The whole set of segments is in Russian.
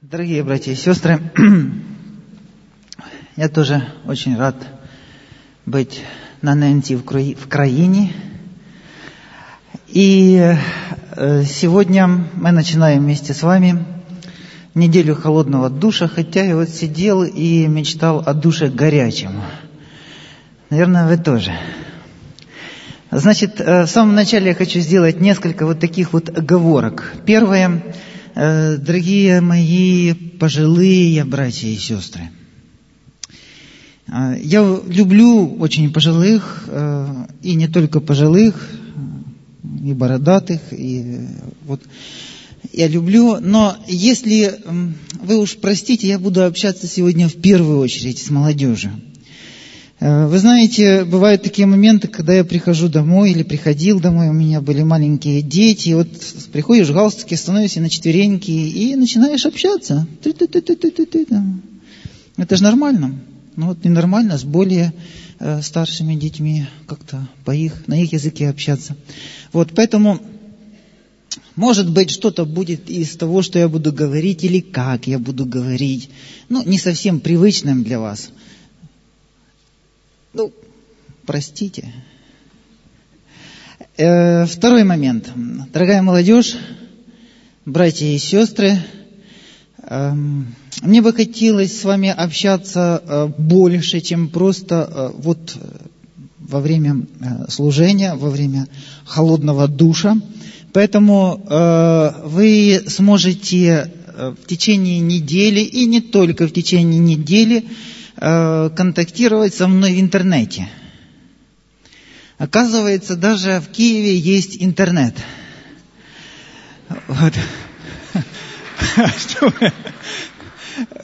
Дорогие братья и сестры, я тоже очень рад быть на Нэнти в Краине. И э, сегодня мы начинаем вместе с вами неделю холодного душа, хотя я вот сидел и мечтал о душе горячем. Наверное, вы тоже. Значит, э, в самом начале я хочу сделать несколько вот таких вот оговорок. Первое – дорогие мои пожилые братья и сестры, э, я люблю очень пожилых, э, и не только пожилых, и бородатых, и вот я люблю, но если вы уж простите, я буду общаться сегодня в первую очередь с молодежью. Э, вы знаете, бывают такие моменты, когда я прихожу домой или приходил домой, у меня были маленькие дети, и вот приходишь в галстуке, становишься на четвереньки и начинаешь общаться. Это же нормально. Но вот ненормально с более э, старшими детьми как-то по их, на их языке общаться. Вот, поэтому, может быть, что-то будет из того, что я буду говорить, или как я буду говорить, ну, не совсем привычным для вас – ну, простите. Э, второй момент. Дорогая молодежь, братья и сестры, э, мне бы хотелось с вами общаться э, больше, чем просто э, вот во время служения, во время холодного душа. Поэтому вы сможете в течение недели и не только в течение недели контактировать со мной в интернете. Оказывается, даже в Киеве есть интернет. Вот.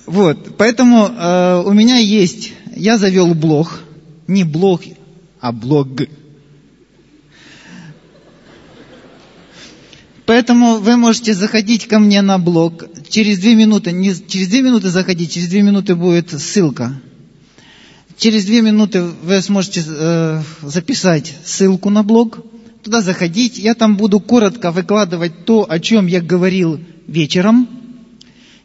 Вот, поэтому э, у меня есть, я завел блог, не блог, а блог. Поэтому вы можете заходить ко мне на блог. Через две минуты, не через две минуты заходить, через две минуты будет ссылка. Через две минуты вы сможете э, записать ссылку на блог, туда заходить. Я там буду коротко выкладывать то, о чем я говорил вечером.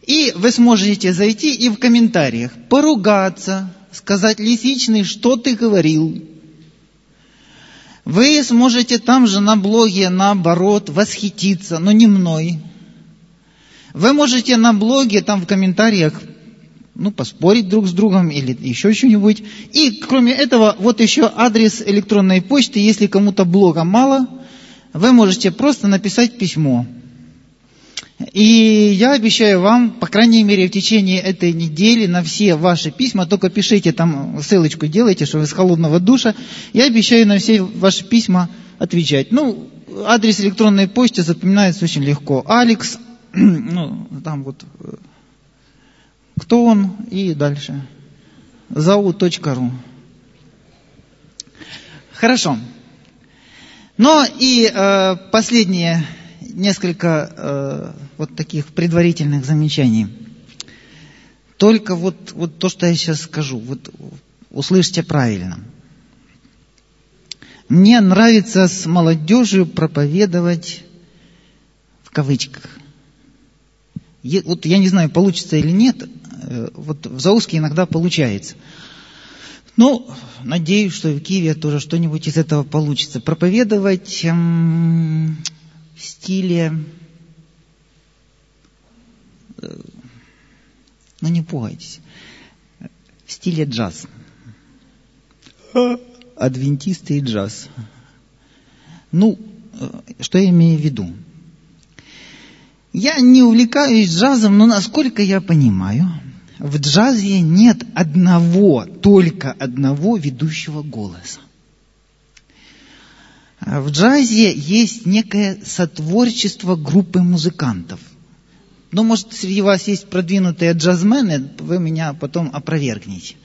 И вы сможете зайти и в комментариях поругаться, сказать лисичный, что ты говорил. Вы сможете там же на блоге, наоборот, восхититься, но не мной. Вы можете на блоге, там в комментариях ну, поспорить друг с другом или еще что-нибудь. И кроме этого, вот еще адрес электронной почты, если кому-то блога мало, вы можете просто написать письмо. И я обещаю вам, по крайней мере, в течение этой недели на все ваши письма, только пишите там ссылочку, делайте, что вы с холодного душа, я обещаю на все ваши письма отвечать. Ну, адрес электронной почты запоминается очень легко. Алекс, ну, там вот э, кто он и дальше. Зау.ру. Хорошо. Но и э, последние несколько э, вот таких предварительных замечаний. Только вот, вот то, что я сейчас скажу, вот услышьте правильно. Мне нравится с молодежью проповедовать в кавычках. Вот я не знаю, получится или нет, Э, вот в Зауске иногда получается. Ну, надеюсь, что в Киеве тоже что-нибудь из этого получится. Проповедовать эм, в стиле... Э, ну, не пугайтесь. В стиле джаз. Адвентисты и джаз. Ну, э, что я имею в виду? Я не увлекаюсь джазом, но насколько я понимаю, в джазе нет одного, только одного ведущего голоса. В джазе есть некое сотворчество группы музыкантов. Но, может, среди вас есть продвинутые джазмены, вы меня потом опровергнете.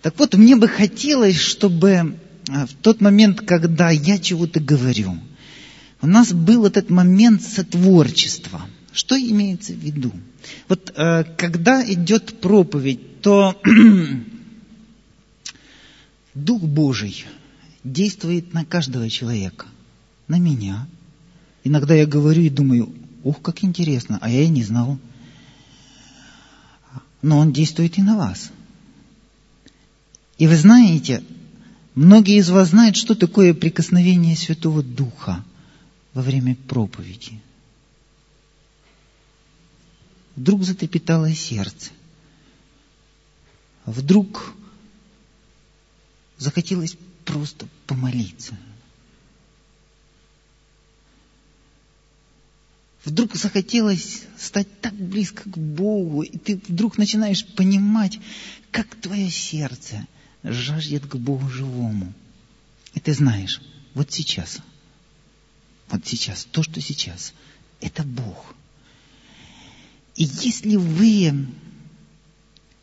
Так вот, мне бы хотелось, чтобы э, в тот момент, когда я чего-то говорю, у нас был этот момент сотворчества – что имеется в виду? Вот э, когда идет проповедь, то Дух Божий действует на каждого человека, на меня. Иногда я говорю и думаю, ух, как интересно, а я и не знал. но Он действует и на вас. И вы знаете, многие из вас знают, что такое прикосновение Святого Духа во время проповеди. Вдруг затрепетало сердце. Вдруг захотелось просто помолиться. Вдруг захотелось стать так близко к Богу, и ты вдруг начинаешь понимать, как твое сердце жаждет к Богу живому. И ты знаешь, вот сейчас, вот сейчас, то, что сейчас, это Бог. И если вы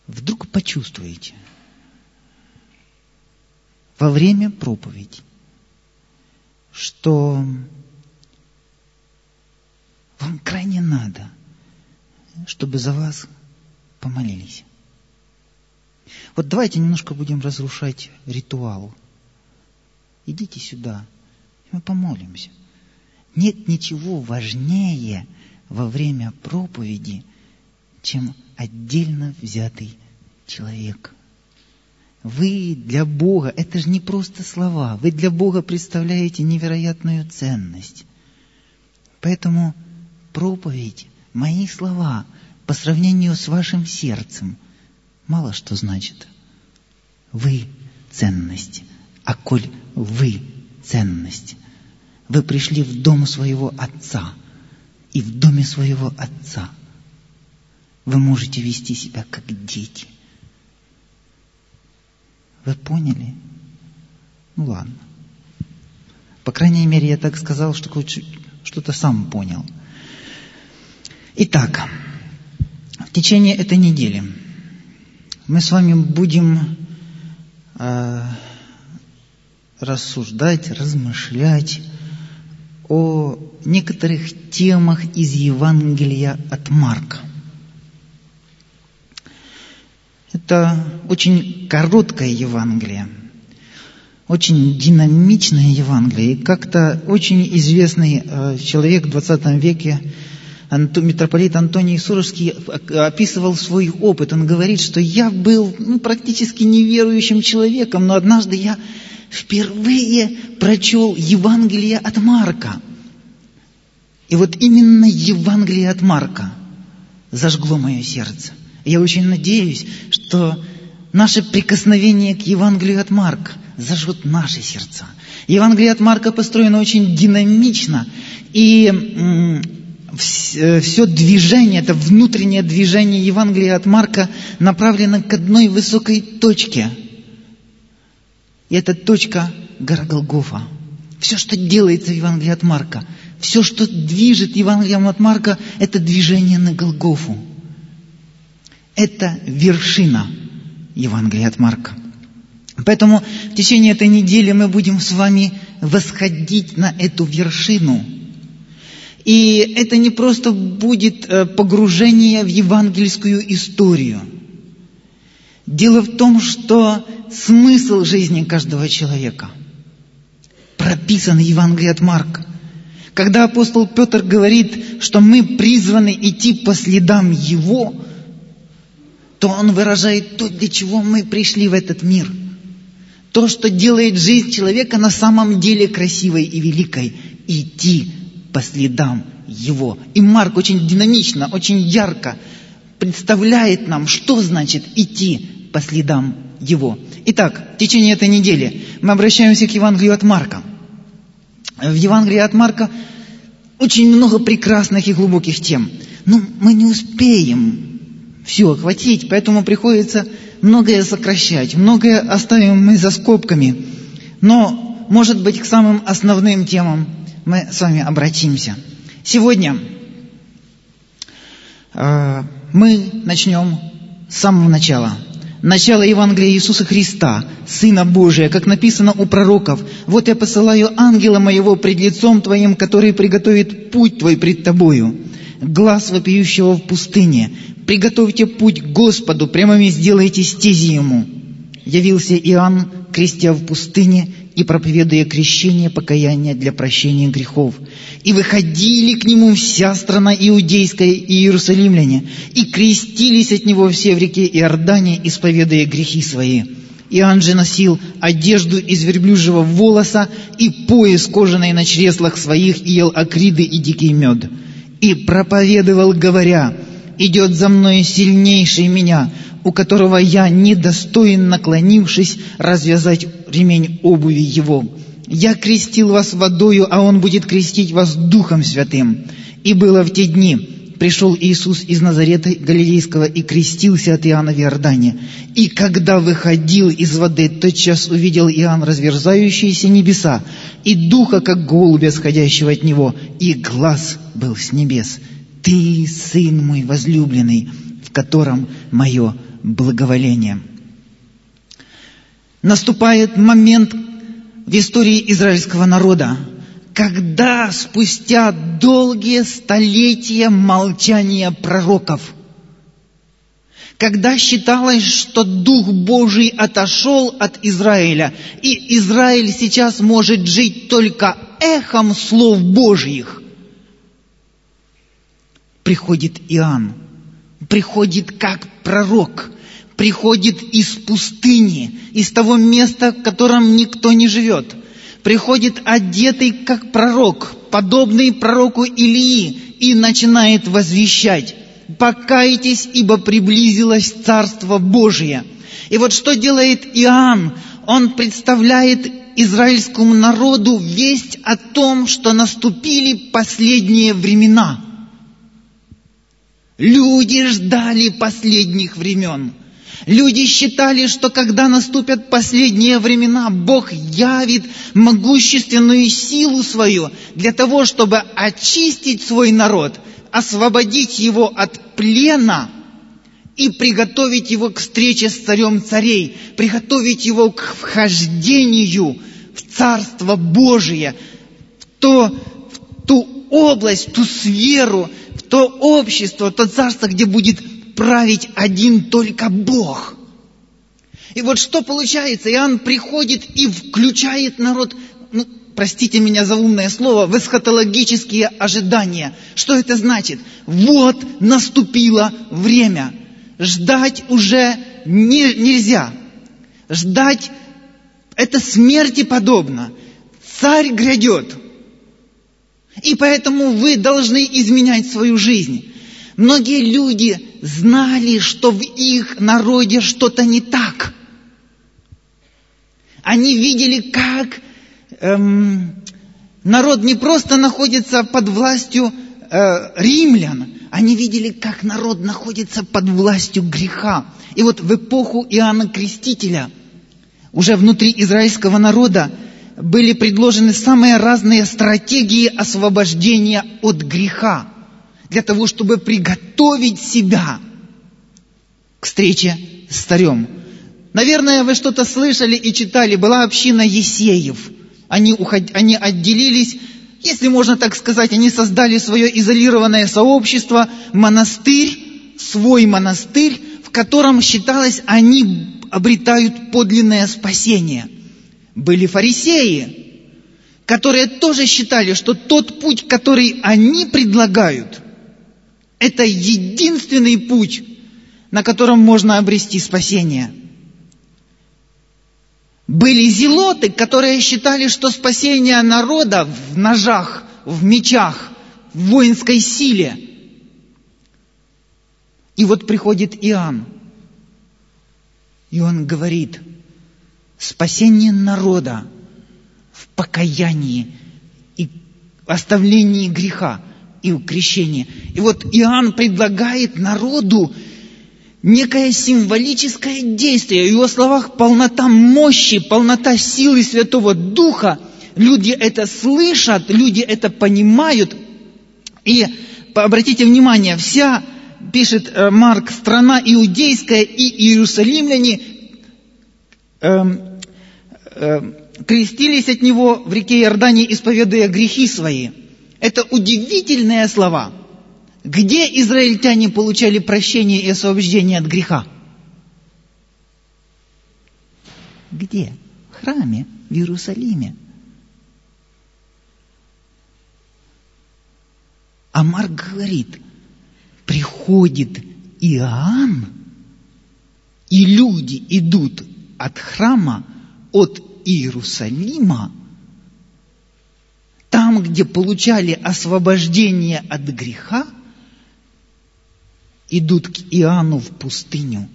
вдруг почувствуете во время проповеди, что вам крайне надо, чтобы за вас помолились. Вот давайте немножко будем разрушать ритуал. Идите сюда, мы помолимся. Нет ничего важнее во время проповеди, чем отдельно взятый человек. Вы для Бога, это же не просто слова, вы для Бога представляете невероятную ценность. Поэтому проповедь, мои слова по сравнению с вашим сердцем мало что значит. Вы ценность, а коль вы ценность, вы пришли в дом своего Отца, и в доме своего Отца вы можете вести себя как дети. Вы поняли? Ну ладно. По крайней мере, я так сказал, что что-то сам понял – Итак, в течение этой недели мы с вами будем э, рассуждать, размышлять о некоторых темах из Евангелия от Марка. Это очень короткое Евангелие, очень динамичное Евангелие. И как-то очень известный э, человек в 20 веке митрополит Антоний Сурожский описывал свой опыт. Он говорит, что я был ну, практически неверующим человеком, но однажды я впервые прочел Евангелие от Марка. И вот именно Евангелие от Марка зажгло мое сердце. Я очень надеюсь, что наше прикосновение к Евангелию от Марка зажжет наши сердца. Евангелие от Марка построено очень динамично, и Э, все движение, это внутреннее движение Евангелия от Марка направлено к одной высокой точке. И эта точка – гора Голгофа. Все, что делается в Евангелии от Марка, все, что движет Евангелием от Марка, это движение на Голгофу. Это вершина Евангелия от Марка. Поэтому в течение этой недели мы будем с вами восходить на эту вершину – и это не просто будет э, погружение в евангельскую историю. Дело в том, что смысл жизни каждого человека прописан в Евангелии от Марка. Когда апостол Петр говорит, что мы призваны идти по следам Его, то он выражает то, для чего мы пришли в этот мир. То, что делает жизнь человека на самом деле красивой и великой. Идти по следам его. И Марк очень динамично, очень ярко представляет нам, что значит идти по следам его. Итак, в течение этой недели мы обращаемся к Евангелию от Марка. В Евангелии от Марка очень много прекрасных и глубоких тем. Но мы не успеем все охватить, поэтому приходится многое сокращать, многое оставим мы за скобками. Но, может быть, к самым основным темам мы с вами обратимся. Сегодня э, мы начнем с самого начала. Начало Евангелия Иисуса Христа, Сына Божия, как написано у пророков. «Вот я посылаю ангела моего пред лицом твоим, который приготовит путь твой пред тобою. Глаз вопиющего в пустыне. Приготовьте путь к Господу, прямыми сделайте стези ему». Явился Иоанн, крестя в пустыне, и проповедуя крещение покаяния для прощения грехов. И выходили к нему вся страна иудейская и иерусалимляне, и крестились от него все в реке Иордане, исповедуя грехи свои. Иоанн же носил одежду из верблюжьего волоса и пояс кожаный на чреслах своих, и ел акриды и дикий мед. И проповедовал, говоря, «Идет за мной сильнейший меня, у которого я недостоин, наклонившись, развязать ремень обуви его. Я крестил вас водою, а он будет крестить вас Духом Святым. И было в те дни, пришел Иисус из Назарета Галилейского и крестился от Иоанна в Иордане. И когда выходил из воды, тотчас увидел Иоанн разверзающиеся небеса, и духа, как голубя, сходящего от него, и глаз был с небес. «Ты, Сын мой возлюбленный, в котором мое благоволение. Наступает момент в истории израильского народа, когда спустя долгие столетия молчания пророков, когда считалось, что Дух Божий отошел от Израиля, и Израиль сейчас может жить только эхом слов Божьих, приходит Иоанн, приходит как пророк, приходит из пустыни, из того места, в котором никто не живет. Приходит одетый как пророк, подобный пророку Илии, и начинает возвещать, «Покайтесь, ибо приблизилось Царство Божие». И вот что делает Иоанн? Он представляет израильскому народу весть о том, что наступили последние времена. Люди ждали последних времен – Люди считали, что когда наступят последние времена, Бог явит могущественную силу свою для того, чтобы очистить свой народ, освободить его от плена и приготовить его к встрече с царем царей, приготовить его к вхождению в Царство Божие, в, то, в ту область, в ту сферу, в то общество, в то царство, где будет править один только Бог. И вот что получается? Иоанн приходит и включает народ, ну, простите меня за умное слово, в эсхатологические ожидания. Что это значит? Вот наступило время. Ждать уже не, нельзя. Ждать это смерти подобно. Царь грядет. И поэтому вы должны изменять свою жизнь. Многие люди знали, что в их народе что-то не так. Они видели, как эм, народ не просто находится под властью э, римлян, они видели, как народ находится под властью греха. И вот в эпоху Иоанна Крестителя уже внутри израильского народа были предложены самые разные стратегии освобождения от греха для того, чтобы приготовить себя к встрече с царем. Наверное, вы что-то слышали и читали. Была община Есеев. Они, уход... они отделились, если можно так сказать, они создали свое изолированное сообщество, монастырь, свой монастырь, в котором считалось, они обретают подлинное спасение. Были фарисеи, которые тоже считали, что тот путь, который они предлагают – это единственный путь, на котором можно обрести спасение. Были зелоты, которые считали, что спасение народа в ножах, в мечах, в воинской силе. И вот приходит Иоанн, и он говорит, спасение народа в покаянии и оставлении греха – и у крещения. И вот Иоанн предлагает народу некое символическое действие. В его словах полнота мощи, полнота силы Святого Духа. Люди это слышат, люди это понимают. И обратите внимание, вся, пишет э, Марк, страна иудейская и иерусалимляне э, э, крестились от него в реке Иордане, исповедуя грехи свои – это удивительные слова. Где израильтяне получали прощение и освобождение от греха? Где? В храме. в Иерусалиме. А Марк говорит, приходит Иоанн, и люди идут от храма, от Иерусалима, там, где получали освобождение от греха, идут к Иоанну в пустыню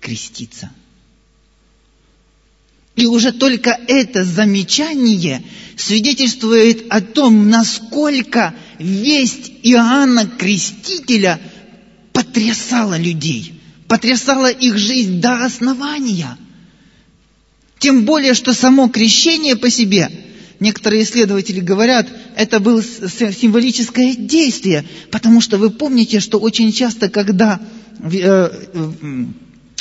креститься. И уже только это замечание свидетельствует о том, насколько весть Иоанна Крестителя потрясала людей, потрясала их жизнь до основания. Тем более, что само крещение по себе, некоторые исследователи говорят, это было символическое действие, потому что вы помните, что очень часто, когда э,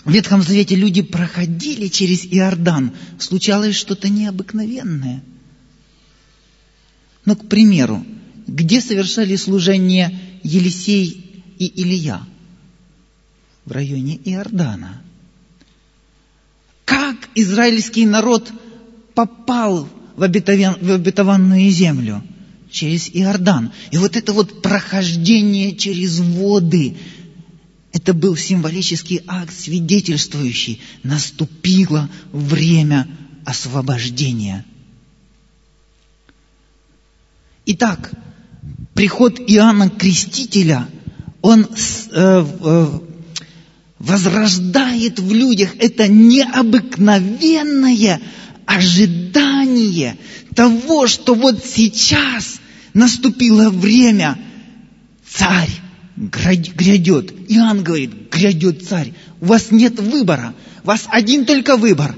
в Ветхом Завете люди проходили через Иордан, случалось что-то необыкновенное. Ну, к примеру, где совершали служение Елисей и Илья? В районе Иордана. Как израильский народ попал в, обетован, в обетованную землю? Через Иордан. И вот это вот прохождение через воды, это был символический акт, свидетельствующий, наступило время освобождения. Итак, приход Иоанна Крестителя, он э, э, возрождает в людях это необыкновенное ожидание того, что вот сейчас наступило время, царь грядет. Иоанн говорит, грядет царь. У вас нет выбора. У вас один только выбор.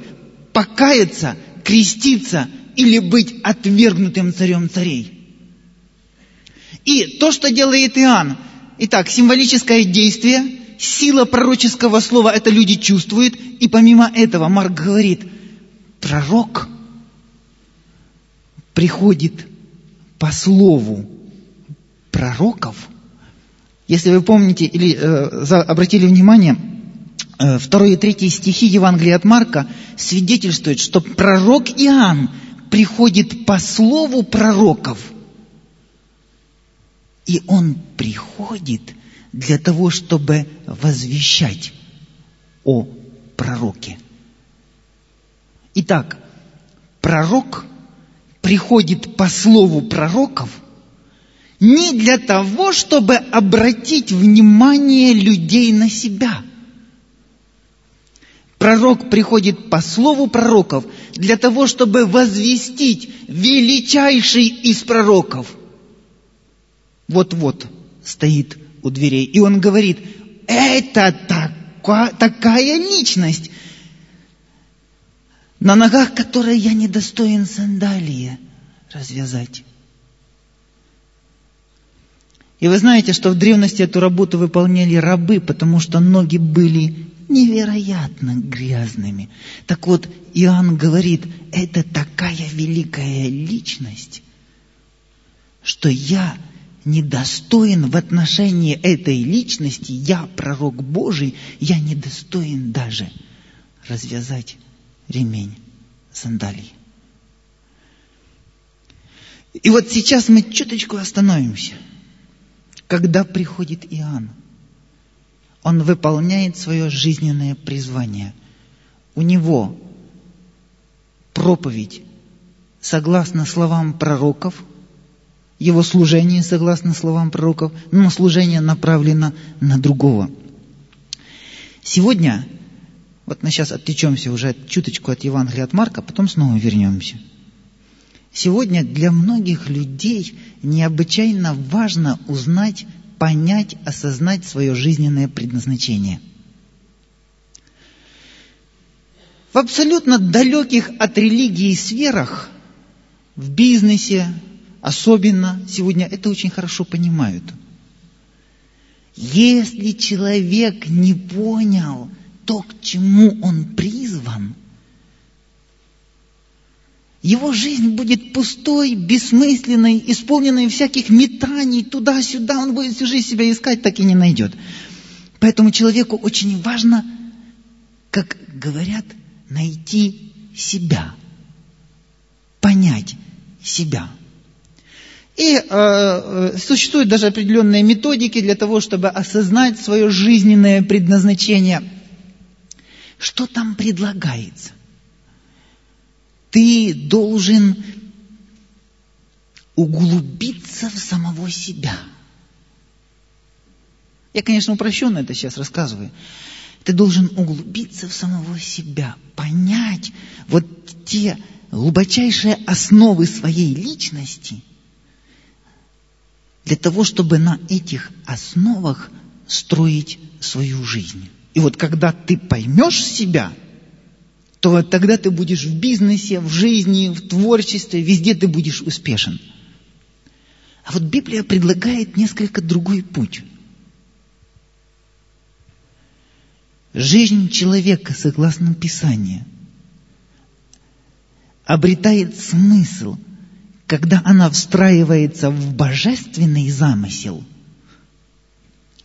Покаяться, креститься или быть отвергнутым царем царей. И то, что делает Иоанн, итак, символическое действие, сила пророческого слова, это люди чувствуют. И помимо этого Марк говорит, пророк приходит по слову пророков – если вы помните или э, за, обратили внимание, э, второй и третий стихи Евангелия от Марка свидетельствуют, что пророк Иоанн приходит по слову пророков. И он приходит для того, чтобы возвещать о пророке. Итак, пророк приходит по слову пророков – не для того, чтобы обратить внимание людей на себя. Пророк приходит по слову пророков для того, чтобы возвестить величайший из пророков. Вот-вот стоит у дверей. И он говорит, это такая, личность, на ногах которой я недостоин сандалии развязать. И вы знаете, что в древности эту работу выполняли рабы, потому что ноги были невероятно грязными. Так вот, Иоанн говорит, это такая великая личность, что я недостоин в отношении этой личности, я пророк Божий, я недостоин даже развязать ремень сандалий. И вот сейчас мы чуточку остановимся – когда приходит Иоанн, он выполняет свое жизненное призвание. У него проповедь согласно словам пророков, его служение согласно словам пророков, но служение направлено на другого. Сегодня, вот мы сейчас отвлечемся уже чуточку от Евангелия от Марка, потом снова вернемся – Сегодня для многих людей необычайно важно узнать, понять, осознать свое жизненное предназначение. В абсолютно далеких от религии сферах, в бизнесе особенно сегодня это очень хорошо понимают. Если человек не понял то, к чему он призван – его жизнь будет пустой, бессмысленной, исполненной всяких метаний туда-сюда. Он будет всю жизнь себя искать, так и не найдет. Поэтому человеку очень важно, как говорят, найти себя. понять себя. И э, э, существуют даже определенные методики для того, чтобы осознать свое жизненное предназначение. Что там предлагается? Ты должен углубиться в самого себя. Я, конечно, упрощенно это сейчас рассказываю. Ты должен углубиться в самого себя, понять вот те глубочайшие основы своей личности, для того, чтобы на этих основах строить свою жизнь. И вот когда ты поймешь себя, то вот тогда ты будешь в бизнесе, в жизни, в творчестве, везде ты будешь успешен. А вот Библия предлагает несколько другой путь – Жизнь человека, согласно Писанию, обретает смысл, когда она встраивается в божественный замысел.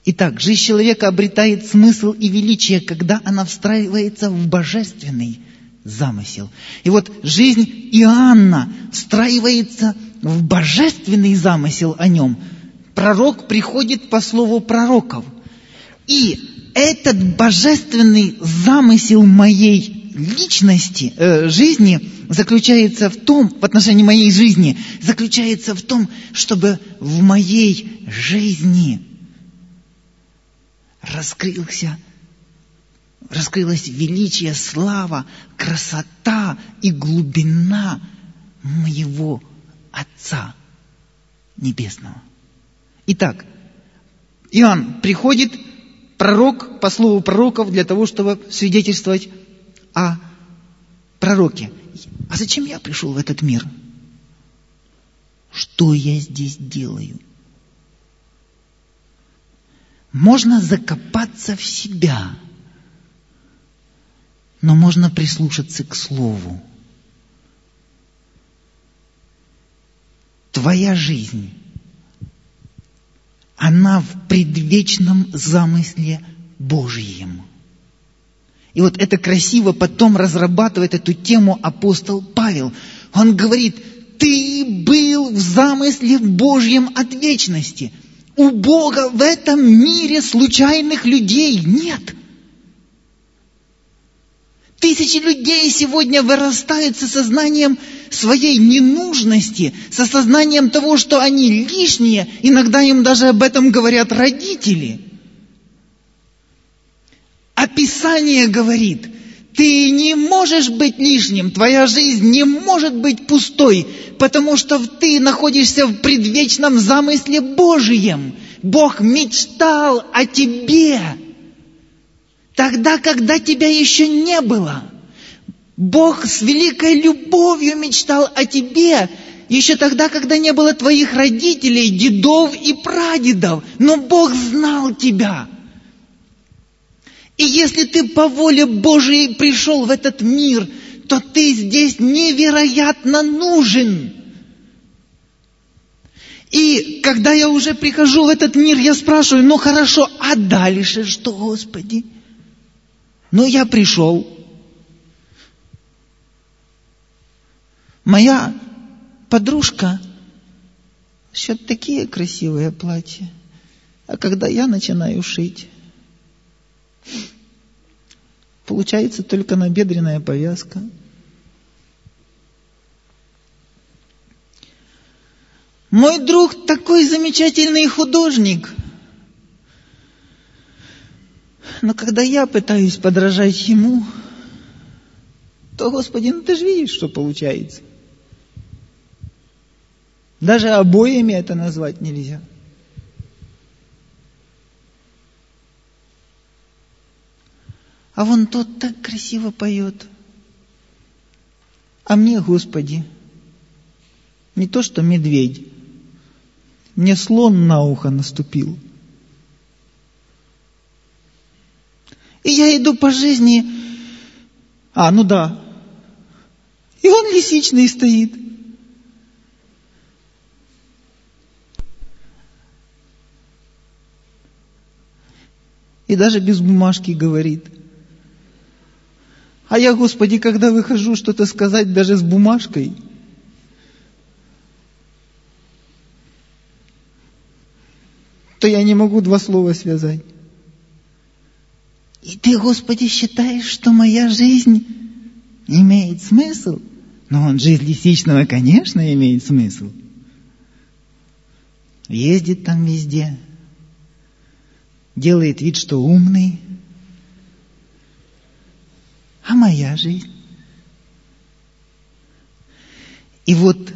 Итак, жизнь человека обретает смысл и величие, когда она встраивается в божественный замысел. И вот жизнь Иоанна встраивается в божественный замысел о нем. Пророк приходит по слову пророков. И этот божественный замысел моей личности, э, жизни заключается в том, в отношении моей жизни, заключается в том, чтобы в моей жизни раскрылся, раскрылось величие, слава, красота и глубина моего Отца Небесного. Итак, Иоанн приходит пророк по слову пророков для того, чтобы свидетельствовать о пророке. А зачем я пришел в этот мир? Что я здесь делаю? Можно закопаться в себя, но можно прислушаться к Слову. Твоя жизнь она в предвечном замысле Божьем. И вот это красиво потом разрабатывает эту тему апостол Павел. Он говорит, ты был в замысле Божьем от вечности. У Бога в этом мире случайных людей нет. Тысячи людей сегодня вырастают с осознанием своей ненужности, с осознанием того, что они лишние. Иногда им даже об этом говорят родители. Описание говорит, ты не можешь быть лишним, твоя жизнь не может быть пустой, потому что ты находишься в предвечном замысле Божьем. Бог мечтал о тебе. Тогда, когда тебя еще не было, Бог с великой любовью мечтал о тебе, еще тогда, когда не было твоих родителей, дедов и прадедов, но Бог знал тебя. И если ты по воле Божией пришел в этот мир, то ты здесь невероятно нужен. И когда я уже прихожу в этот мир, я спрашиваю, ну хорошо, а дальше что, Господи? Ну, я пришел. Моя подружка шьет такие красивые платья. А когда я начинаю шить, получается только набедренная повязка. Мой друг такой замечательный художник – но когда я пытаюсь подражать ему, то, Господи, ну ты же видишь, что получается. Даже обоями это назвать нельзя. А вон тот так красиво поет. А мне, Господи, не то что медведь, мне слон на ухо наступил – И я иду по жизни, а, ну да, и он лисичный стоит. И даже без бумажки говорит. А я, Господи, когда выхожу что-то сказать даже с бумажкой, то я не могу два слова связать. И ты, Господи, считаешь, что моя жизнь имеет смысл? Но он жизнь лисичного, конечно, имеет смысл. Ездит там везде, делает вид, что умный, а моя жизнь? И вот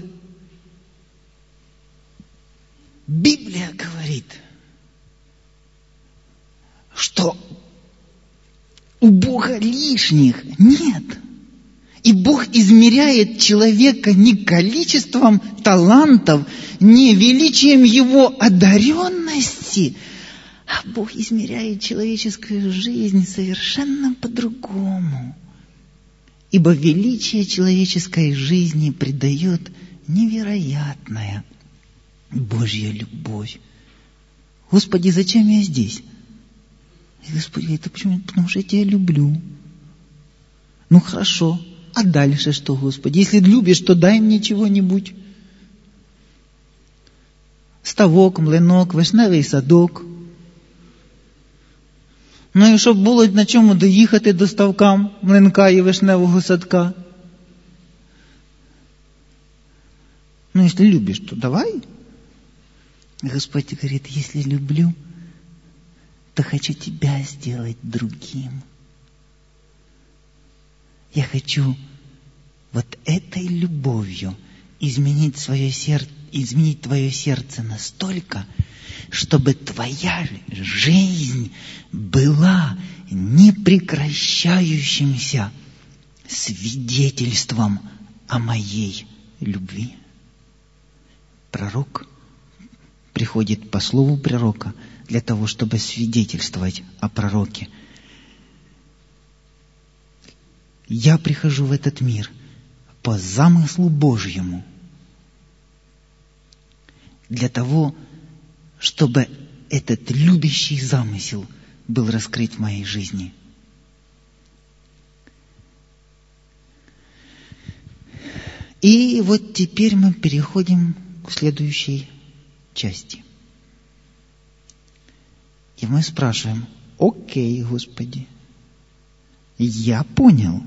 Библия говорит, что у Бога лишних нет. И Бог измеряет человека не количеством талантов, не величием его одаренности, а Бог измеряет человеческую жизнь совершенно по-другому. Ибо величие человеческой жизни придает невероятная Божья любовь. Господи, зачем я здесь? И Господи, это почему? Потому что я тебя люблю. Ну хорошо, а дальше что, Господи? Если любишь, то дай мне чего-нибудь. Ставок, млинок, вишневий садок. Ну і щоб було на чому доїхати до ставка млинка і вишневого садка. Ну, если любишь, то давай. Господь говорит, если люблю, то хочу тебя сделать другим. Я хочу вот этой любовью изменить свое сердце, изменить твое сердце настолько, чтобы твоя жизнь была непрекращающимся свидетельством о моей любви. Пророк приходит по слову пророка для того, чтобы свидетельствовать о пророке. Я прихожу в этот мир по замыслу Божьему для того, чтобы этот любящий замысел был раскрыт в моей жизни. И вот теперь мы переходим к следующей части. И мы спрашиваем, окей, Господи, я понял.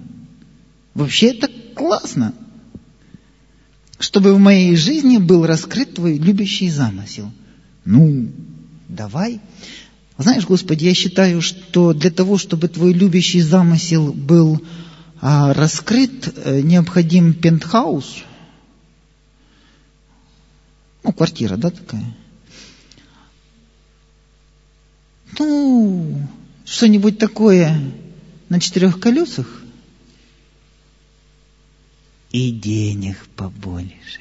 Вообще это классно, чтобы в моей жизни был раскрыт Твой любящий замысел. Ну, давай. Знаешь, Господи, я считаю, что для того, чтобы Твой любящий замысел был а, раскрыт, э, необходим пентхаус – ну, квартира, да, такая. Ну, что-нибудь такое на четырех колесах. И денег побольше.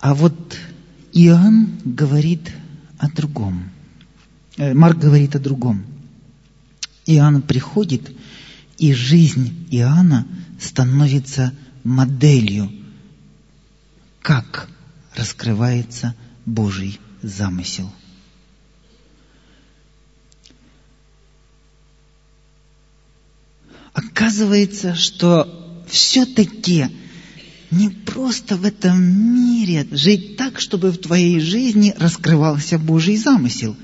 А вот Иоанн говорит о другом. Э, Марк говорит о другом. Иоанн приходит, и жизнь Иоанна становится моделью, как раскрывается Божий замысел. Оказывается, что все-таки не просто в этом мире жить так, чтобы в твоей жизни раскрывался Божий замысел,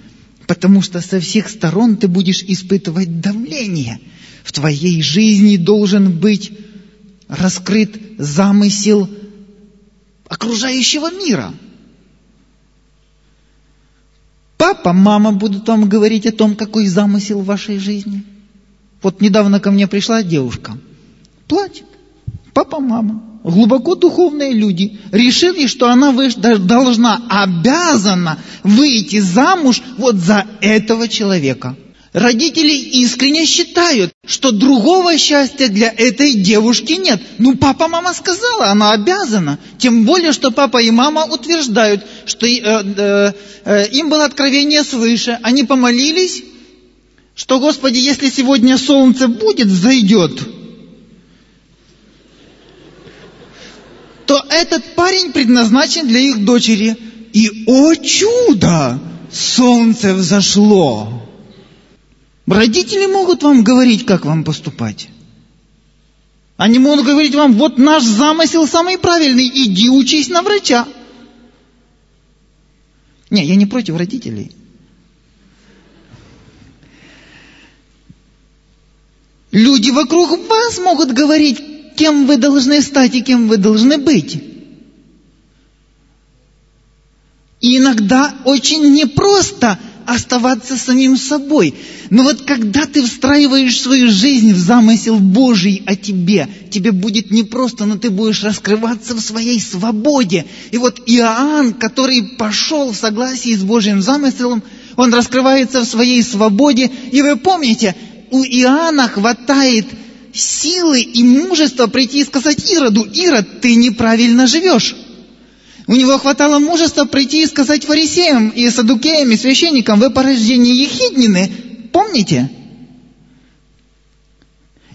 потому что со всех сторон ты будешь испытывать давление. В твоей жизни должен быть раскрыт замысел окружающего мира. Папа, мама будут вам говорить о том, какой замысел в вашей жизни. Вот недавно ко мне пришла девушка, плачет. Папа, мама, глубоко духовные люди решили, что она должна, обязана выйти замуж вот за этого человека – Родители искренне считают, что другого счастья для этой девушки нет. Ну, папа, мама сказала, она обязана. Тем более, что папа и мама утверждают, что э, э, э, им было откровение свыше. Они помолились, что, Господи, если сегодня солнце будет, зайдет, то этот парень предназначен для их дочери. И, о чудо, солнце взошло. Родители могут вам говорить, как вам поступать. Они могут говорить вам, вот наш замысел самый правильный, иди учись на врача. Не, я не против родителей. Люди вокруг вас могут говорить, кем вы должны стать и кем вы должны быть. И иногда очень непросто оставаться самим собой. Но вот когда ты встраиваешь свою жизнь в замысел Божий о тебе, тебе будет непросто, но ты будешь раскрываться в своей свободе. И вот Иоанн, который пошел в согласии с Божьим замыслом, он раскрывается в своей свободе. И вы помните, у Иоанна хватает силы и мужества прийти и сказать Ироду, Ирод, ты неправильно живешь. У него хватало мужества прийти и сказать фарисеям и садукеям и священникам, вы по рождению ехиднины, помните?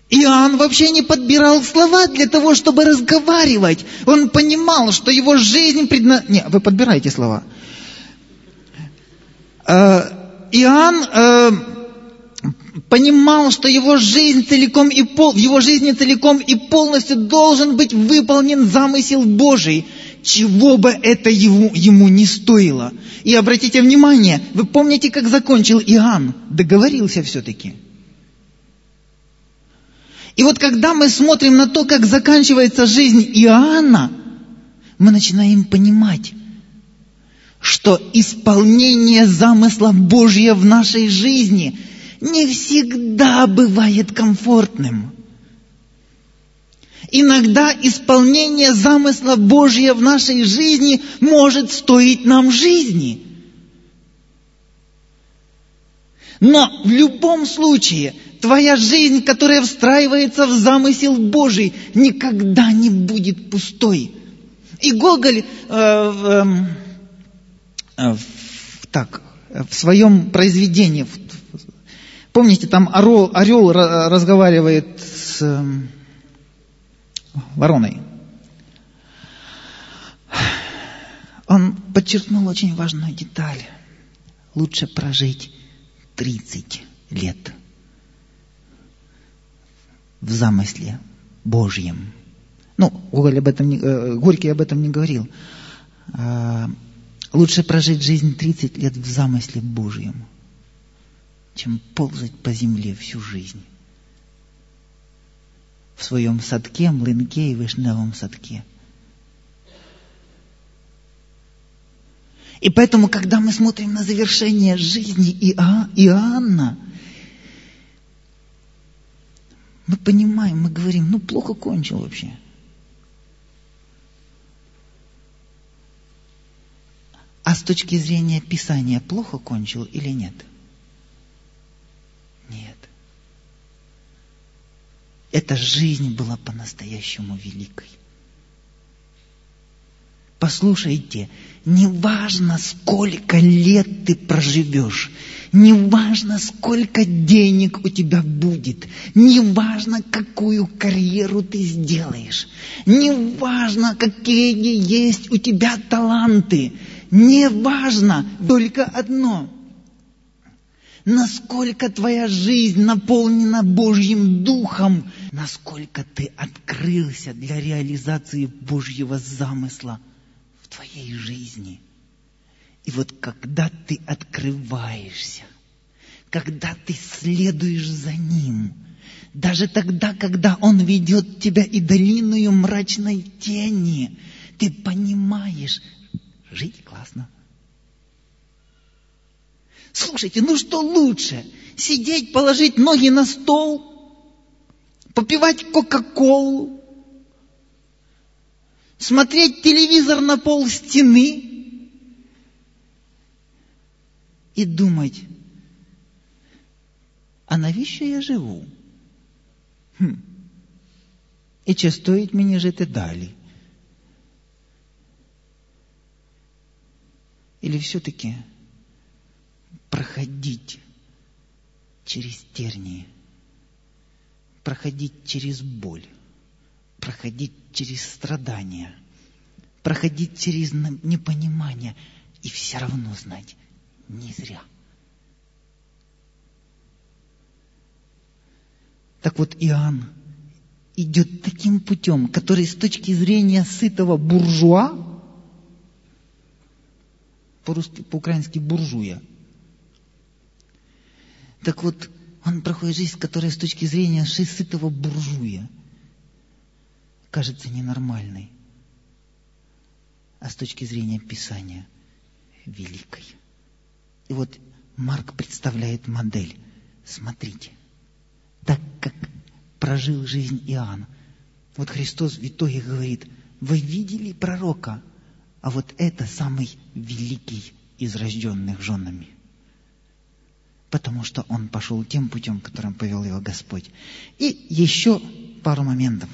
Иоанн вообще не подбирал слова для того, чтобы разговаривать. Он понимал, что его жизнь предна... Не, вы подбираете слова. Э, Иоанн э, понимал, что его жизнь целиком и пол, в его жизни целиком и полностью должен быть выполнен замысел Божий, чего бы это ему, ему не стоило. И обратите внимание, вы помните, как закончил Иоанн? Договорился все-таки. И вот когда мы смотрим на то, как заканчивается жизнь Иоанна, мы начинаем понимать, что исполнение замысла Божьего в нашей жизни – не всегда бывает комфортным. Иногда исполнение замысла Божьего в нашей жизни может стоить нам жизни. Но в любом случае, твоя жизнь, которая встраивается в замысел Божий, никогда не будет пустой. И Гоголь э, э, э, так, в своем произведении, в Помните, там орел, орел разговаривает с эм, вороной. Он подчеркнул очень важную деталь. Лучше прожить 30 лет в замысле Божьем. Ну, Гоголь об этом не, э, Горький об этом не говорил. А, лучше прожить жизнь 30 лет в замысле Божьем – чем ползать по земле всю жизнь. В своем садке, млынке и вишневом садке. И поэтому, когда мы смотрим на завершение жизни Иоанна, мы понимаем, мы говорим, ну плохо кончил вообще. А с точки зрения Писания плохо кончил или? Нет. Эта жизнь была по-настоящему великой. Послушайте, неважно, сколько лет ты проживешь, неважно, сколько денег у тебя будет, неважно, какую карьеру ты сделаешь, неважно, какие есть у тебя таланты, неважно, только одно – насколько твоя жизнь наполнена Божьим Духом, насколько ты открылся для реализации Божьего замысла в твоей жизни. И вот когда ты открываешься, когда ты следуешь за Ним, даже тогда, когда Он ведет тебя и долиною мрачной тени, ты понимаешь, жить классно – Слушайте, ну что лучше? Сидеть, положить ноги на стол, попивать Кока-Колу, смотреть телевизор на пол стены и думать, а навіщо я живу? Хм. І чи стоїть мені жити далі? Или все-таки проходить через тернии, проходить через боль, проходить через страдания, проходить через непонимание и все равно знать, не зря. Так вот, Иоанн идет таким путем, который с точки зрения сытого буржуа по-русски, по-украински буржуя. Так вот, он проходит жизнь, которая с точки зрения сытого буржуя кажется ненормальной, а с точки зрения Писания великой. И вот Марк представляет модель. Смотрите, так как прожил жизнь Иоанн, вот Христос в итоге говорит, вы видели пророка, а вот это самый великий из рожденных женами. Потому что он пошел тем путем, которым повел его Господь. И еще пару моментов.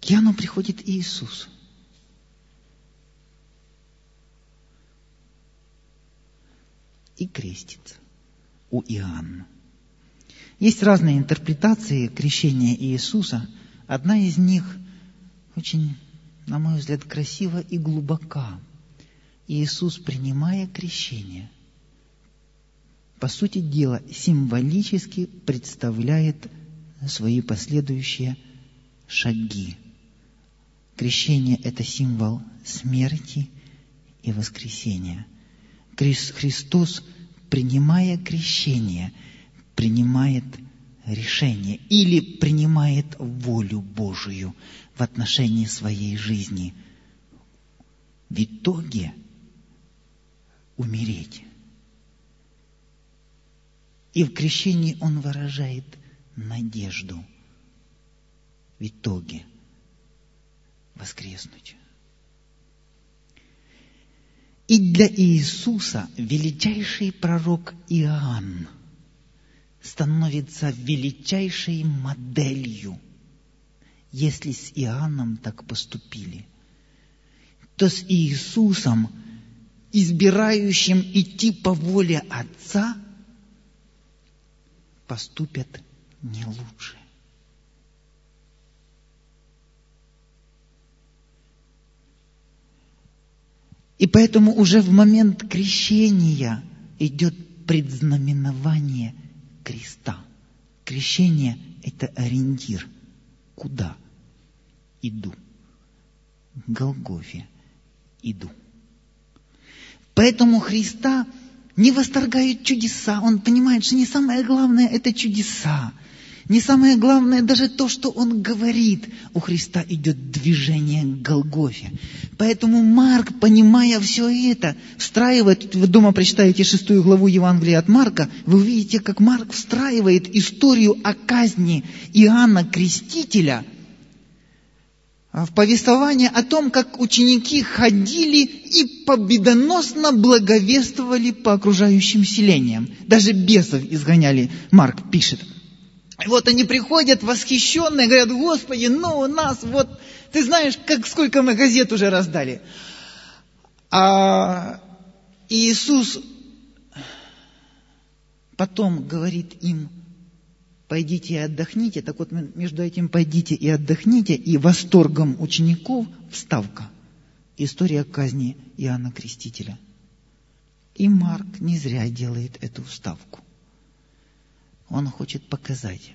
К Иоанну приходит Иисус. И крестится у Иоанна. Есть разные интерпретации крещения Иисуса. Одна из них очень, на мой взгляд, красива и глубока. Иисус, принимая крещение, по сути дела, символически представляет свои последующие шаги. Крещение – это символ смерти и воскресения. Христос, принимая крещение – принимает решение или принимает волю Божию в отношении своей жизни. В итоге умереть. И в крещении он выражает надежду в итоге воскреснуть. И для Иисуса величайший пророк Иоанн – становится величайшей моделью, если с Иоанном так поступили, то с Иисусом, избирающим идти по воле Отца, поступят не лучше. И поэтому уже в момент крещения идет предзнаменование – креста. Крещение – это ориентир. Куда? Иду. К Голгофе иду. Поэтому Христа не восторгают чудеса. Он понимает, что не самое главное – это чудеса. Не самое главное даже то, что он говорит. У Христа идет движение к Голгофе. Поэтому Марк, понимая все это, встраивает, вы дома прочитаете шестую главу Евангелия от Марка, вы увидите, как Марк встраивает историю о казни Иоанна Крестителя в повествование о том, как ученики ходили и победоносно благовествовали по окружающим селениям. Даже бесов изгоняли, Марк пишет – и вот они приходят восхищенные, говорят, Господи, ну у нас вот, ты знаешь, как, сколько мы газет уже раздали. А Иисус потом говорит им, пойдите и отдохните. Так вот, между этим пойдите и отдохните и восторгом учеников вставка. История казни Иоанна Крестителя. И Марк не зря делает эту вставку. Он хочет показать,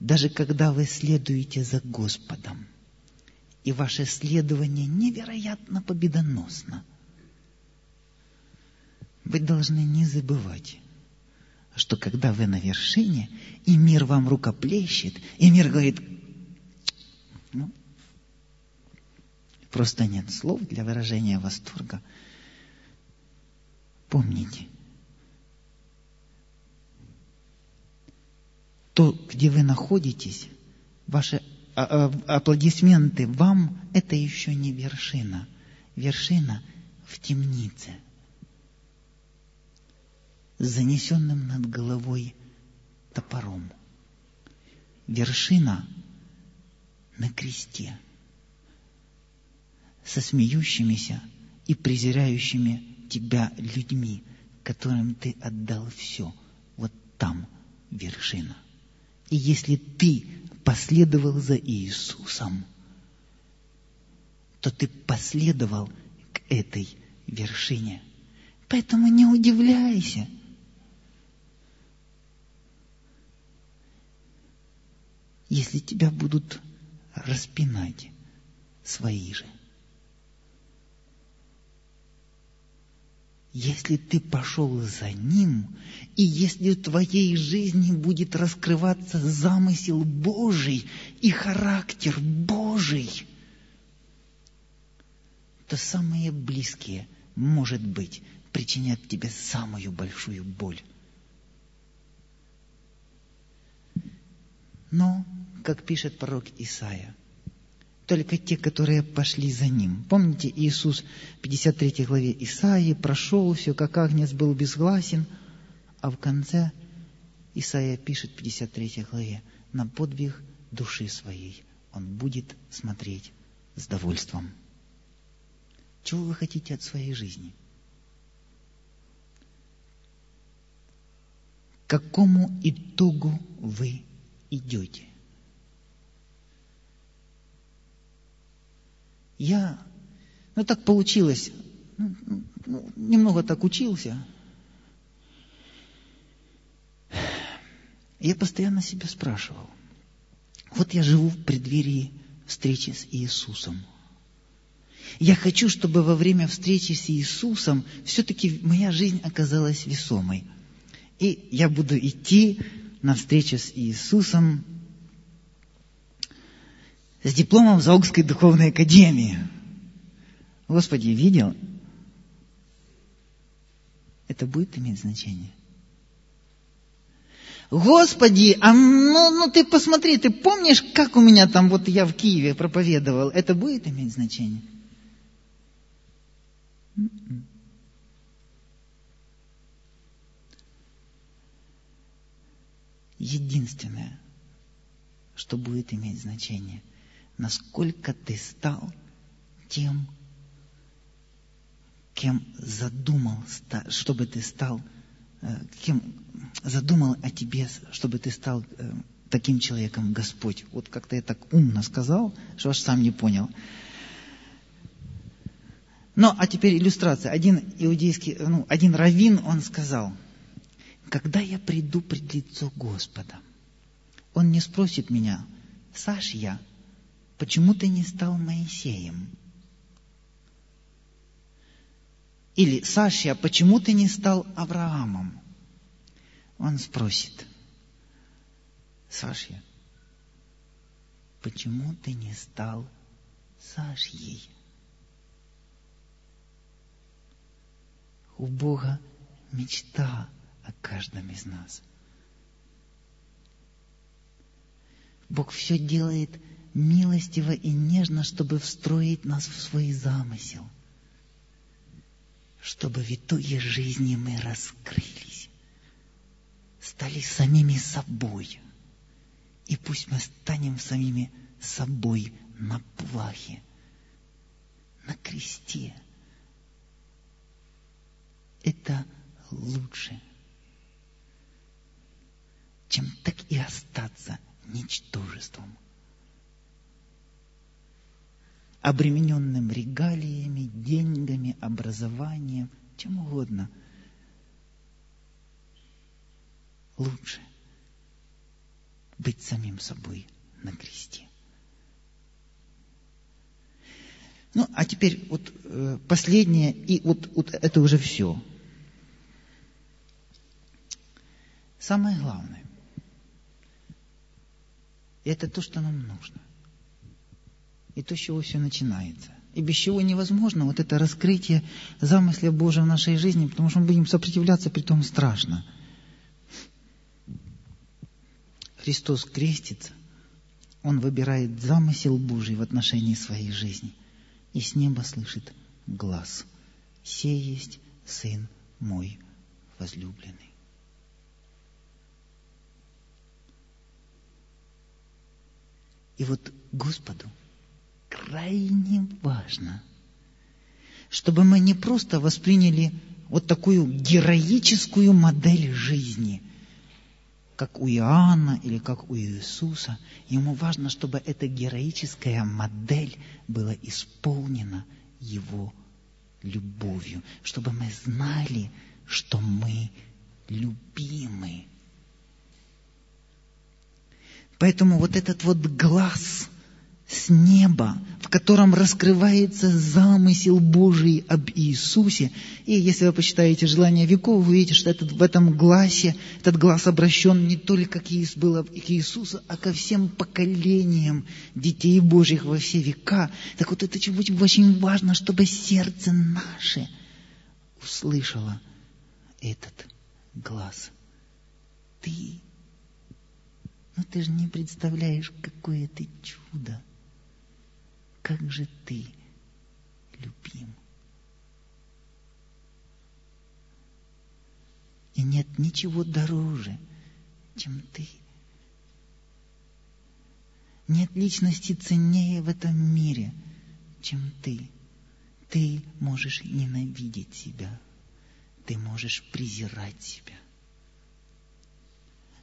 даже когда вы следуете за Господом, и ваше следование невероятно победоносно, вы должны не забывать, что когда вы на вершине, и мир вам рукоплещет, и мир говорит, ну, просто нет слов для выражения восторга, помните – то, где вы находитесь, ваши а, а, аплодисменты вам, это еще не вершина. Вершина в темнице, занесенным над головой топором. Вершина на кресте, со смеющимися и презирающими тебя людьми, которым ты отдал все. Вот там вершина. И если ты последовал за Иисусом, то ты последовал к этой вершине. Поэтому не удивляйся. если тебя будут распинать свои же? Если ты пошел за ним, и если в твоей жизни будет раскрываться замысел Божий и характер Божий, то самые близкие, может быть, причинят тебе самую большую боль. Но как пишет пророк Исаия, только те, которые пошли за ним. Помните, Иисус в 53 главе Исаии прошел все, как агнец был безгласен, а в конце Исаия пишет в 53 главе, на подвиг души своей он будет смотреть с довольством. Чего вы хотите от своей жизни? К какому итогу вы идете? Я, ну так получилось, ну, ну, немного так учился. Я постоянно себя спрашивал. Вот я живу в преддверии встречи с Иисусом. Я хочу, чтобы во время встречи с Иисусом все-таки моя жизнь оказалась весомой. И я буду идти на встречу с Иисусом с дипломом Заокской духовной академии. Господи, видел? Это будет иметь значение? Господи, а ну, ну ты посмотри, ты помнишь, как у меня там, вот я в Киеве проповедовал, это будет иметь значение? М-м. Единственное, что будет иметь значение – насколько ты стал тем, кем задумал, чтобы ты стал, э, кем задумал о тебе, чтобы ты стал э, таким человеком Господь. Вот как-то я так умно сказал, что аж сам не понял. Ну, а теперь иллюстрация. Один иудейский, ну, один раввин, он сказал, когда я приду пред лицо Господа, он не спросит меня, Саш я почему ты не стал Моисеем? Или, Саша, почему ты не стал Авраамом? Он спросит, Саша, почему ты не стал Сашьей? У Бога мечта о каждом из нас. Бог все делает милостиво и нежно, чтобы встроить нас в свой замысел, чтобы в итоге жизни мы раскрылись, стали самими собой. И пусть мы станем самими собой на плахе, на кресте. Это лучше, чем так и остаться ничтожеством обремененным регалиями, деньгами, образованием, чем угодно. Лучше быть самим собой на кресте. Ну, а теперь вот э, последнее, и вот, вот это уже все. Самое главное, это то, что нам нужно – и то, с чего все начинается. И без чего невозможно вот это раскрытие замысля Божьего в нашей жизни, потому что мы будем сопротивляться, при том страшно. Христос крестится, Он выбирает замысел Божий в отношении своей жизни. И с неба слышит глаз. «Сей есть Сын мой возлюбленный». И вот Господу – крайне важно, чтобы мы не просто восприняли вот такую героическую модель жизни, как у Иоанна или как у Иисуса. Ему важно, чтобы эта героическая модель была исполнена Его любовью, чтобы мы знали, что мы любимы. Поэтому вот этот вот глаз с неба, в котором раскрывается замысел Божий об Иисусе. И если вы почитаете «Желание веков», вы увидите, что этот, в этом гласе, этот глаз обращен не только к Иисусу, было к Иисусу, а ко всем поколениям детей Божьих во все века. Так вот это очень важно, чтобы сердце наше услышало этот глаз. Ты, ну ты же не представляешь, какое ты чудо как же ты любим. И нет ничего дороже, чем ты. Нет личности ценнее в этом мире, чем ты. Ты можешь ненавидеть себя. Ты можешь презирать себя.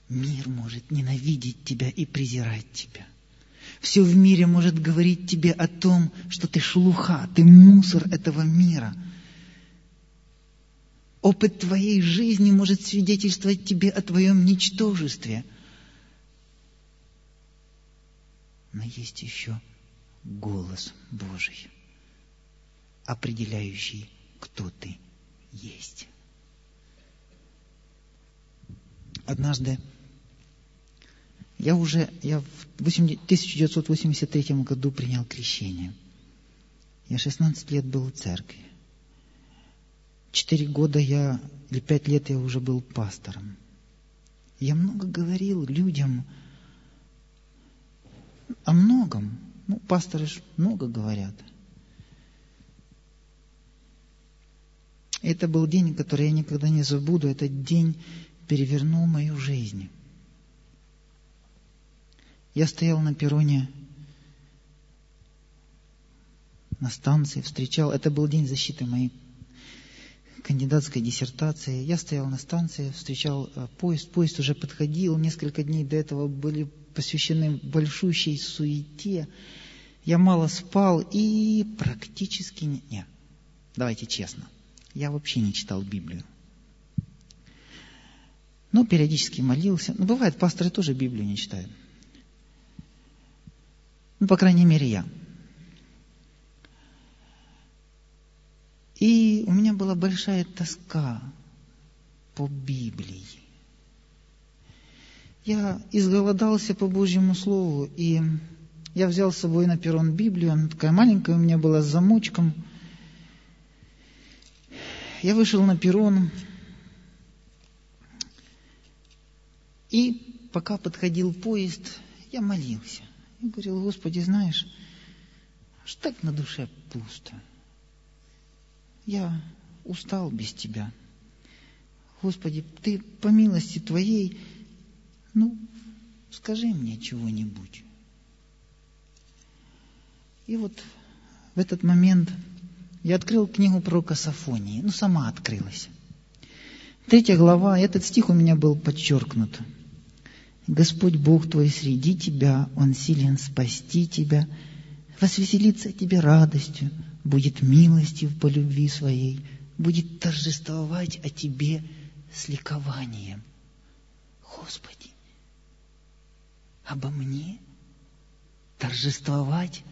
Мир может ненавидеть тебя и презирать тебя – все в мире может говорить тебе о том, что ты шелуха, ты мусор этого мира. Опыт твоей жизни может свидетельствовать тебе о твоем ничтожестве. Но есть еще голос Божий, определяющий, кто ты есть. Однажды я уже я в 1983 году принял крещение. Я 16 лет был в церкви. Четыре года я, или пять лет я уже был пастором. Я много говорил людям о многом. Ну, пасторы ж много говорят. Это был день, который я никогда не забуду. Этот день перевернул мою жизнь. Я стоял на перроне, на станции, встречал. Это был день защиты моей кандидатской диссертации. Я стоял на станции, встречал э, поезд. Поезд уже подходил. Несколько дней до этого были посвящены большущей суете. Я мало спал и практически не... не. Давайте честно. Я вообще не читал Библию. Но периодически молился. Ну, бывает, пасторы тоже Библию не читают. Ну, по крайней мере, я. И у меня была большая тоска по Библии. Я изголодался по Божьему Слову, и я взял с собой на перрон Библию, она такая маленькая у меня была с замочком. Я вышел на перрон, и пока подходил поезд, я молился. И говорил, Господи, знаешь, аж так на душе пусто. Я устал без Тебя. Господи, Ты по милости Твоей, ну, скажи мне чего-нибудь. И вот в этот момент я открыл книгу пророка Сафонии, ну, сама открылась. Третья глава, этот стих у меня был подчеркнут – Господь Бог твой среди тебя, Он силен спасти тебя, возвеселиться тебе радостью, будет милостив по любви своей, будет торжествовать о тебе с ликованием. Господи, обо мне торжествовать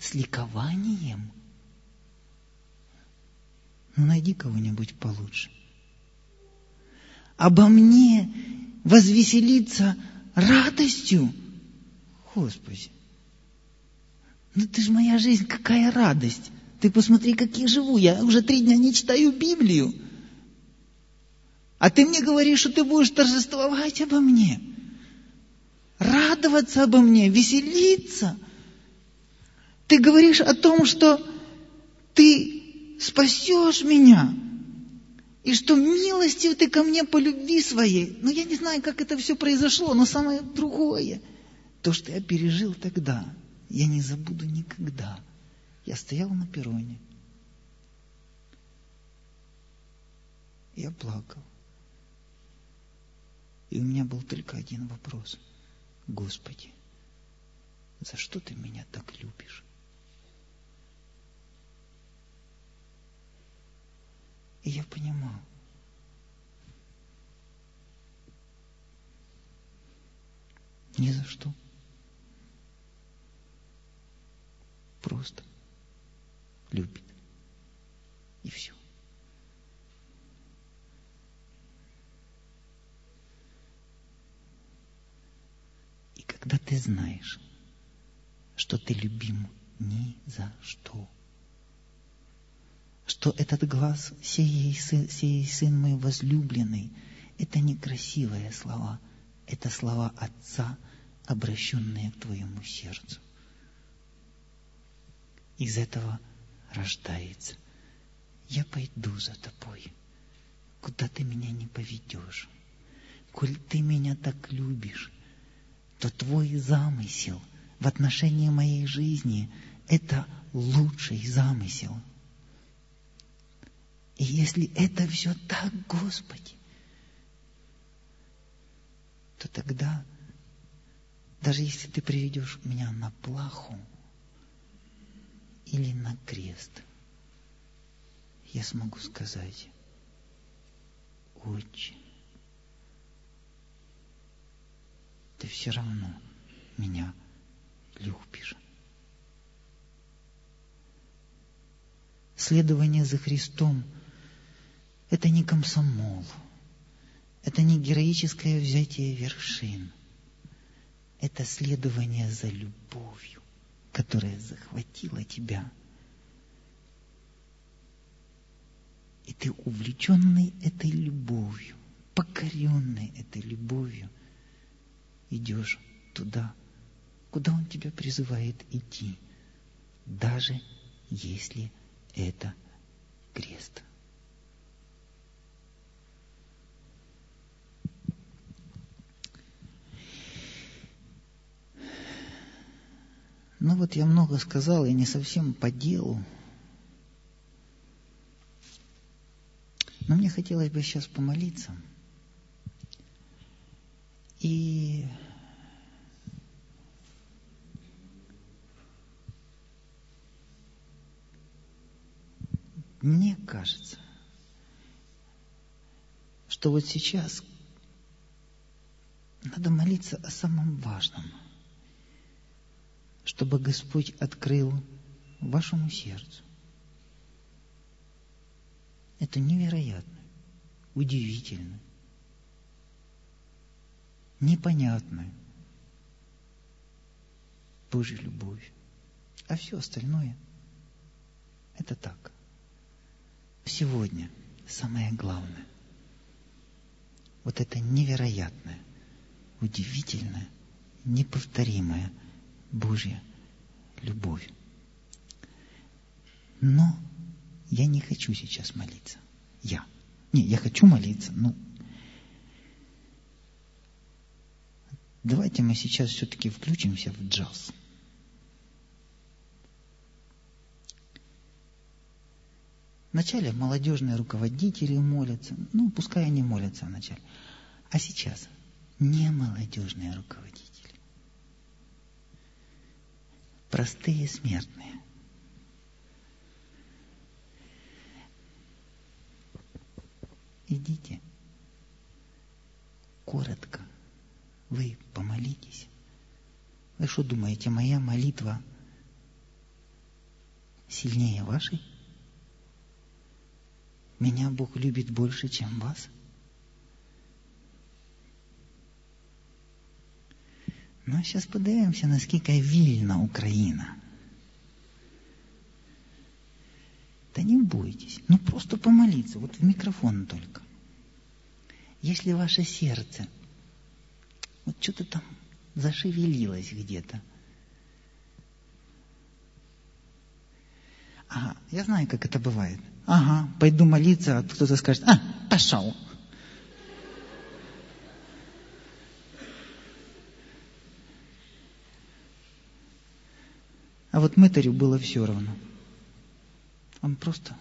с ликованием? Ну, найди кого-нибудь получше. Обо мне возвеселиться радостью. Господи, ну ты же моя жизнь, какая радость. Ты посмотри, как я живу. Я уже три дня не читаю Библию. А ты мне говоришь, что ты будешь торжествовать обо мне. Радоваться обо мне, веселиться. Ты говоришь о том, что ты спасешь меня и что милостив ты ко мне по любви своей. Но я не знаю, как это все произошло, но самое другое, то, что я пережил тогда, я не забуду никогда. Я стоял на перроне. Я плакал. И у меня был только один вопрос. Господи, за что ты меня так любишь? И я понимал, ни за что. просто любит. И все. И когда ты знаешь, что ты любим ни за что, что этот глаз, сей сын, сей сын мой возлюбленный, это не красивые слова, это слова Отца, обращенные к твоему сердцу. Из этого рождается. Я пойду за тобой, куда ты меня не поведешь. Коль ты меня так любишь, то твой замысел в отношении моей жизни – это лучший замысел. И если это все так, Господи, то тогда, даже если ты приведешь меня на плаху или на крест, я смогу сказать, Отче, ты все равно меня любишь. Следование за Христом – это не комсомол, это не героическое взятие вершин, это следование за любовью, которая захватила тебя. И ты увлеченный этой любовью, покоренный этой любовью, идешь туда, куда Он тебя призывает идти, даже если это крест. Ну вот я много сказал, и не совсем по делу. Но мне хотелось бы сейчас помолиться. И Мне кажется, что вот сейчас надо молиться о самом важном, чтобы Господь открыл вашему сердцу это невероятно, удивительно, непонятно Божья любовь. А все остальное – это так – сегодня самое главное. Вот это невероятное, удивительное, неповторимая Божья любовь. Но я не хочу сейчас молиться. Я. Не, я хочу молиться, но давайте мы сейчас все-таки включимся в джаз. Вначале молодежные руководители молятся, ну, пускай они молятся вначале. А сейчас не молодежные руководители. Простые смертные. Идите. Коротко. Вы помолитесь. Вы что думаете, моя молитва сильнее вашей? Меня Бог любит больше, чем вас. Ну, а сейчас подивимося, наскільки вільна Украина. Да не бойтесь. Ну, просто помолиться. Вот в микрофон только. Если ваше сердце вот что-то там зашевелилось где-то. Ага, я знаю, как это бывает. Ага, пойду молиться, а кто-то скажет, а, пошел. А вот мытарю было все равно. Он просто...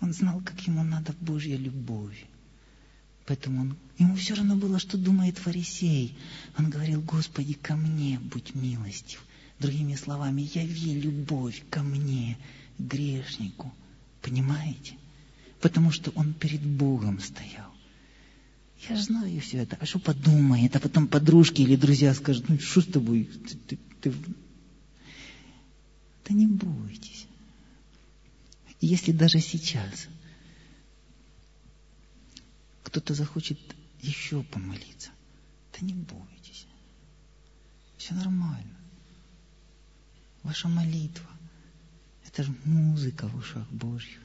Он знал, как ему надо Божья любовь. Поэтому он, ему все равно было, что думает фарисей. Он говорил, Господи, ко мне будь милостив. Другими словами, яви любовь ко мне, грешнику. Понимаете? Потому что он перед Богом стоял. Я знаю все это. А что подумает? А потом подружки или друзья скажут, ну что с тобой? Ты, ты, ты... Да не бойтесь. Если даже сейчас кто-то захочет еще помолиться, да не бойтесь. Все нормально. Ваша молитва – это же музыка в ушах Божьих.